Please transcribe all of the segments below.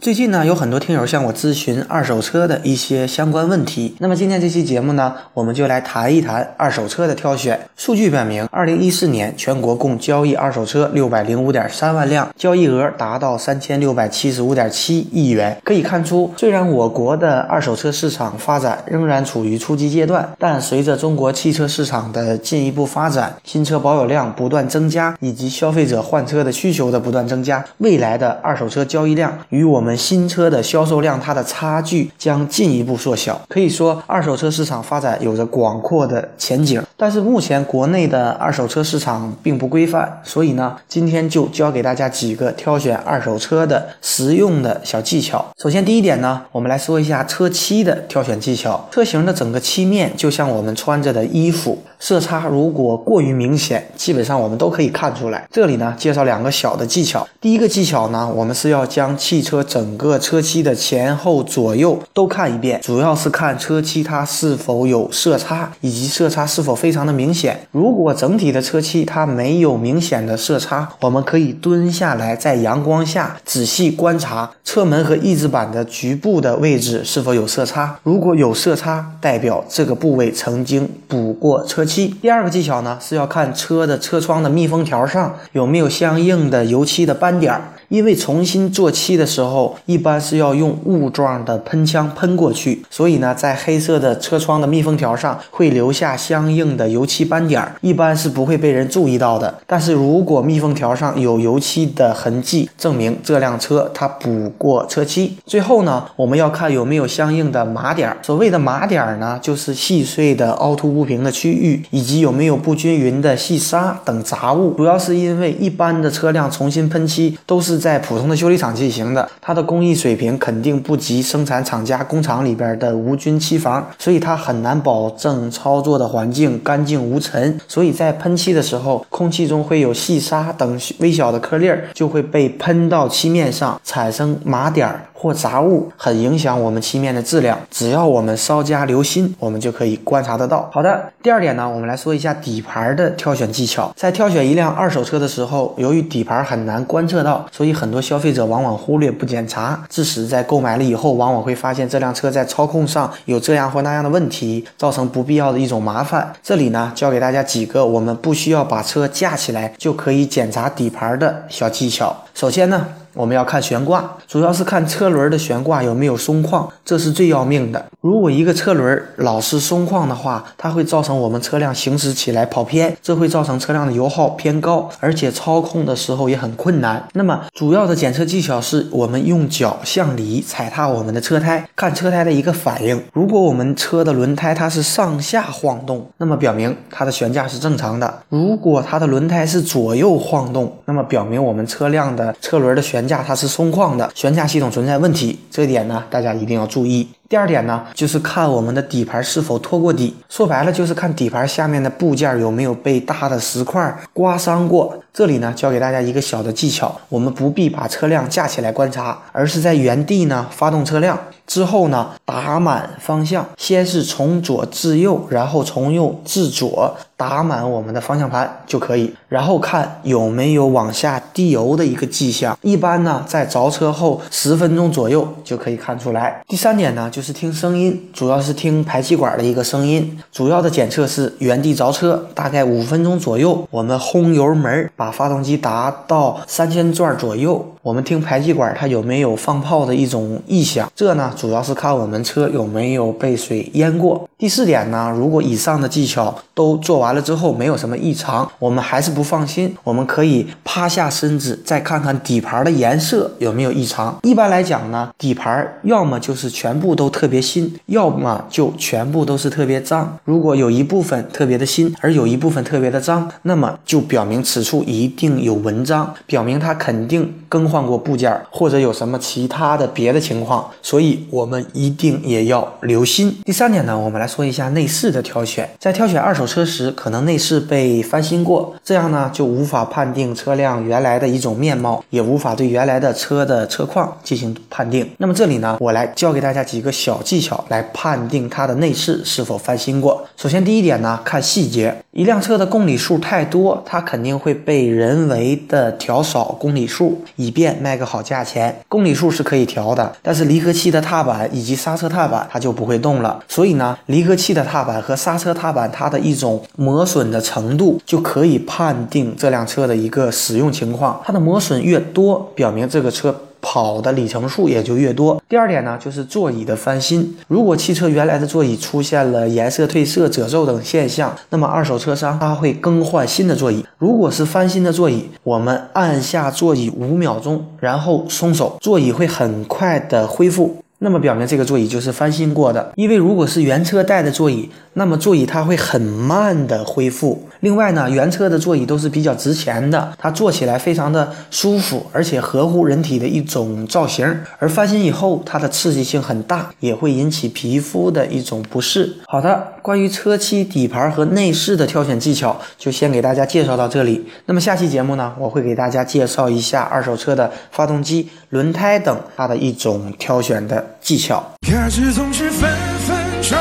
最近呢，有很多听友向我咨询二手车的一些相关问题。那么今天这期节目呢，我们就来谈一谈二手车的挑选。数据表明，二零一四年全国共交易二手车六百零五点三万辆，交易额达到三千六百七十五点七亿元。可以看出，虽然我国的二手车市场发展仍然处于初级阶段，但随着中国汽车市场的进一步发展，新车保有量不断增加，以及消费者换车的需求的不断增加，未来的二手车交易量与我们我们新车的销售量，它的差距将进一步缩小。可以说，二手车市场发展有着广阔的前景。但是目前国内的二手车市场并不规范，所以呢，今天就教给大家几个挑选二手车的实用的小技巧。首先，第一点呢，我们来说一下车漆的挑选技巧。车型的整个漆面就像我们穿着的衣服，色差如果过于明显，基本上我们都可以看出来。这里呢，介绍两个小的技巧。第一个技巧呢，我们是要将汽车整个车漆的前后左右都看一遍，主要是看车漆它是否有色差，以及色差是否非常的明显。如果整体的车漆它没有明显的色差，我们可以蹲下来在阳光下仔细观察车门和翼子板的局部的位置是否有色差。如果有色差，代表这个部位曾经补过车漆。第二个技巧呢，是要看车的车窗的密封条上有没有相应的油漆的斑点。因为重新做漆的时候，一般是要用雾状的喷枪喷过去，所以呢，在黑色的车窗的密封条上会留下相应的油漆斑点，一般是不会被人注意到的。但是如果密封条上有油漆的痕迹，证明这辆车它补过车漆。最后呢，我们要看有没有相应的麻点。所谓的麻点呢，就是细碎的凹凸不平的区域，以及有没有不均匀的细沙等杂物。主要是因为一般的车辆重新喷漆都是。在普通的修理厂进行的，它的工艺水平肯定不及生产厂家工厂里边的无菌漆房，所以它很难保证操作的环境干净无尘。所以在喷漆的时候，空气中会有细沙等微小的颗粒儿，就会被喷到漆面上，产生麻点儿。或杂物很影响我们漆面的质量，只要我们稍加留心，我们就可以观察得到。好的，第二点呢，我们来说一下底盘的挑选技巧。在挑选一辆二手车的时候，由于底盘很难观测到，所以很多消费者往往忽略不检查，致使在购买了以后，往往会发现这辆车在操控上有这样或那样的问题，造成不必要的一种麻烦。这里呢，教给大家几个我们不需要把车架起来就可以检查底盘的小技巧。首先呢。我们要看悬挂，主要是看车轮的悬挂有没有松旷，这是最要命的。如果一个车轮老是松旷的话，它会造成我们车辆行驶起来跑偏，这会造成车辆的油耗偏高，而且操控的时候也很困难。那么，主要的检测技巧是我们用脚向里踩踏我们的车胎，看车胎的一个反应。如果我们车的轮胎它是上下晃动，那么表明它的悬架是正常的；如果它的轮胎是左右晃动，那么表明我们车辆的车轮的悬架它是松旷的，悬架系统存在问题，这点呢，大家一定要注意。第二点呢，就是看我们的底盘是否拖过底。说白了，就是看底盘下面的部件有没有被大的石块刮伤过。这里呢，教给大家一个小的技巧，我们不必把车辆架起来观察，而是在原地呢发动车辆，之后呢打满方向，先是从左至右，然后从右至左打满我们的方向盘就可以，然后看有没有往下滴油的一个迹象。一般呢，在着车后十分钟左右就可以看出来。第三点呢就。就是听声音，主要是听排气管的一个声音。主要的检测是原地着车，大概五分钟左右，我们轰油门，把发动机达到三千转左右。我们听排气管它有没有放炮的一种异响。这呢，主要是看我们车有没有被水淹过。第四点呢，如果以上的技巧都做完了之后没有什么异常，我们还是不放心，我们可以趴下身子再看看底盘的颜色有没有异常。一般来讲呢，底盘要么就是全部都。都特别新，要么就全部都是特别脏。如果有一部分特别的新，而有一部分特别的脏，那么就表明此处一定有文章，表明它肯定更换过部件，或者有什么其他的别的情况。所以，我们一定也要留心。第三点呢，我们来说一下内饰的挑选。在挑选二手车时，可能内饰被翻新过，这样呢就无法判定车辆原来的一种面貌，也无法对原来的车的车况进行判定。那么这里呢，我来教给大家几个小技巧来判定它的内饰是否翻新过。首先，第一点呢，看细节。一辆车的公里数太多，它肯定会被人为的调少公里数，以便卖个好价钱。公里数是可以调的，但是离合器的踏板以及刹车踏板它就不会动了。所以呢，离合器的踏板和刹车踏板它的一种磨损的程度，就可以判定这辆车的一个使用情况。它的磨损越多，表明这个车。跑的里程数也就越多。第二点呢，就是座椅的翻新。如果汽车原来的座椅出现了颜色褪色、褶皱等现象，那么二手车商他会更换新的座椅。如果是翻新的座椅，我们按下座椅五秒钟，然后松手，座椅会很快的恢复。那么表明这个座椅就是翻新过的，因为如果是原车带的座椅，那么座椅它会很慢的恢复。另外呢，原车的座椅都是比较值钱的，它坐起来非常的舒服，而且合乎人体的一种造型。而翻新以后，它的刺激性很大，也会引起皮肤的一种不适。好的，关于车漆、底盘和内饰的挑选技巧，就先给大家介绍到这里。那么下期节目呢，我会给大家介绍一下二手车的发动机、轮胎等它的一种挑选的。技巧。可是总是分分钟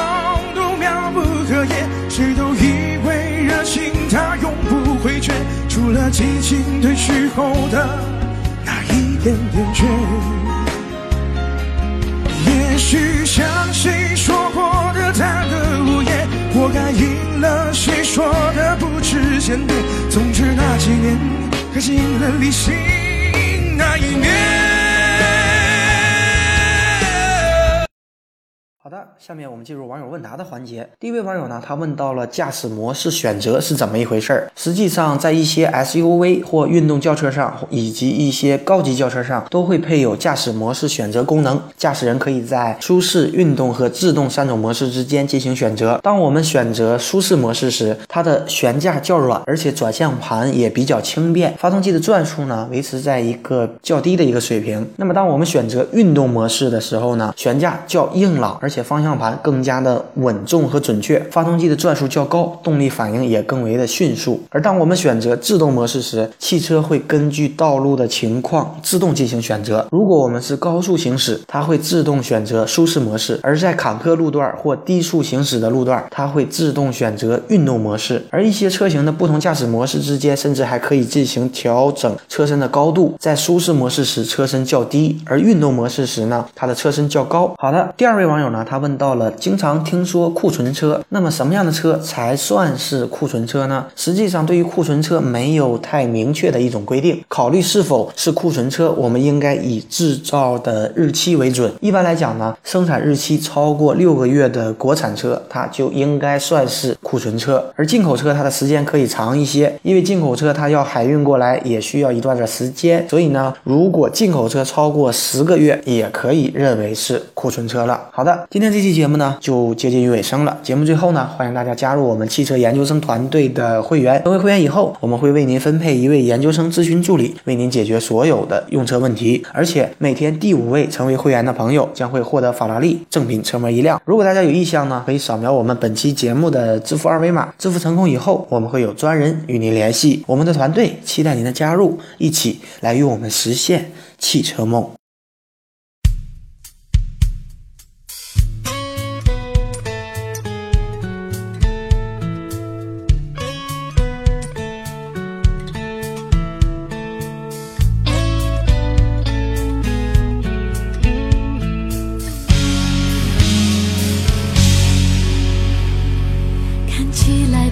都妙不可言，谁都以为热情它永不会倦，除了激情褪去后的那一点点倦。也许像谁说过的贪得无厌，活该应了谁说的不知检点。总之那几年，可惜赢了理性那一面。好的，下面我们进入网友问答的环节。第一位网友呢，他问到了驾驶模式选择是怎么一回事儿。实际上，在一些 SUV 或运动轿车上，以及一些高级轿车上，都会配有驾驶模式选择功能。驾驶人可以在舒适、运动和自动三种模式之间进行选择。当我们选择舒适模式时，它的悬架较软，而且转向盘也比较轻便，发动机的转速呢维持在一个较低的一个水平。那么，当我们选择运动模式的时候呢，悬架较硬朗，而且方向盘更加的稳重和准确，发动机的转速较高，动力反应也更为的迅速。而当我们选择自动模式时，汽车会根据道路的情况自动进行选择。如果我们是高速行驶，它会自动选择舒适模式；而在坎坷路段或低速行驶的路段，它会自动选择运动模式。而一些车型的不同驾驶模式之间，甚至还可以进行调整车身的高度。在舒适模式时，车身较低；而运动模式时呢，它的车身较高。好的，第二位网友呢？他问到了，经常听说库存车，那么什么样的车才算是库存车呢？实际上，对于库存车没有太明确的一种规定。考虑是否是库存车，我们应该以制造的日期为准。一般来讲呢，生产日期超过六个月的国产车，它就应该算是库存车。而进口车它的时间可以长一些，因为进口车它要海运过来也需要一段的时间。所以呢，如果进口车超过十个月，也可以认为是库存车了。好的。今天这期节目呢，就接近于尾声了。节目最后呢，欢迎大家加入我们汽车研究生团队的会员。成为会员以后，我们会为您分配一位研究生咨询助理，为您解决所有的用车问题。而且每天第五位成为会员的朋友将会获得法拉利正品车模一辆。如果大家有意向呢，可以扫描我们本期节目的支付二维码。支付成功以后，我们会有专人与您联系。我们的团队期待您的加入，一起来与我们实现汽车梦。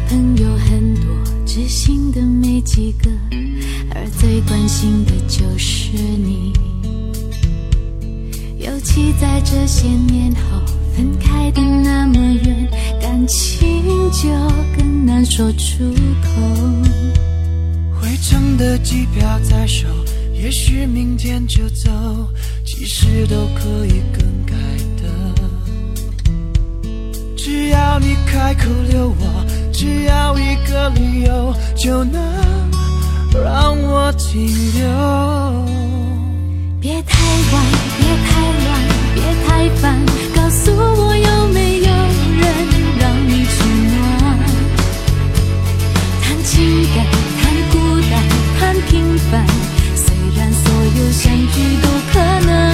朋友很多，知心的没几个，而最关心的就是你。尤其在这些年后分开的那么远，感情就更难说出口。回程的机票在手，也许明天就走，其实都可以更改的。只要你开口留我，只要一个理由，就能让我停留。别太晚，别太乱，别太烦，告诉我有没有人让你取暖？谈情感，谈孤单，谈平凡，虽然所有相聚都可能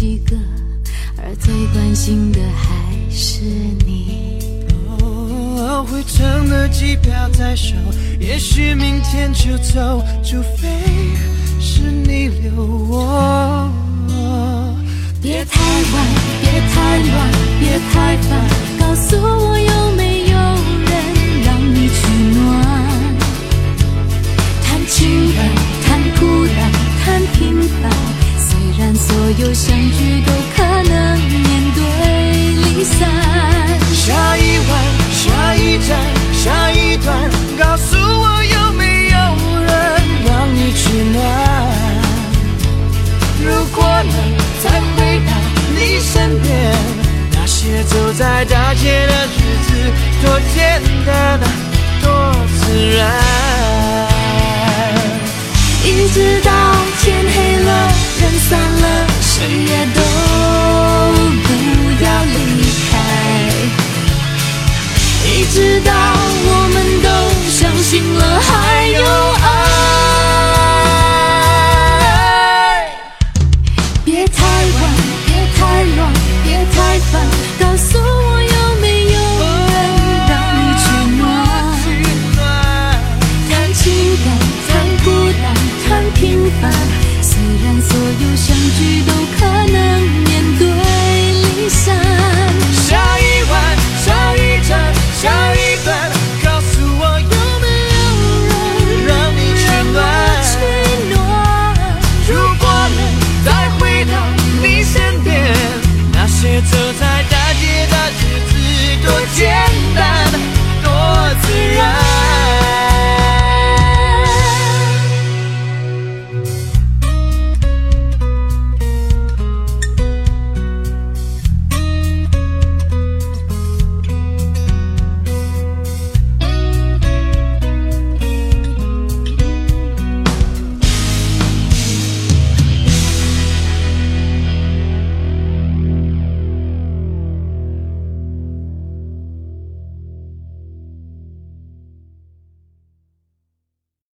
几个，而最关心的还是你。哦，回程的机票在手，也许明天就走，除非是你留我。别太晚，别太乱，别太烦，告诉我有走在大街的日子多简单多自然。一直到天黑了人散了谁也都不要离开。一直到我们都相信了还有爱。